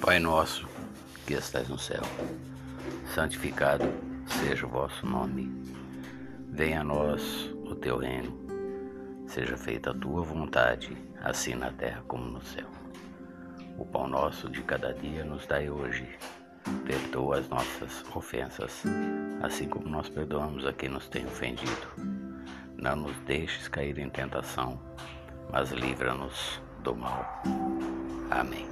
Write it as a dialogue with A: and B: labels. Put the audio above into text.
A: Pai nosso, que estais no céu, santificado seja o vosso nome. Venha a nós o teu reino. Seja feita a tua vontade, assim na terra como no céu. O pão nosso de cada dia nos dai hoje. Perdoa as nossas ofensas, assim como nós perdoamos a quem nos tem ofendido. Não nos deixes cair em tentação, mas livra-nos do mal. Amém.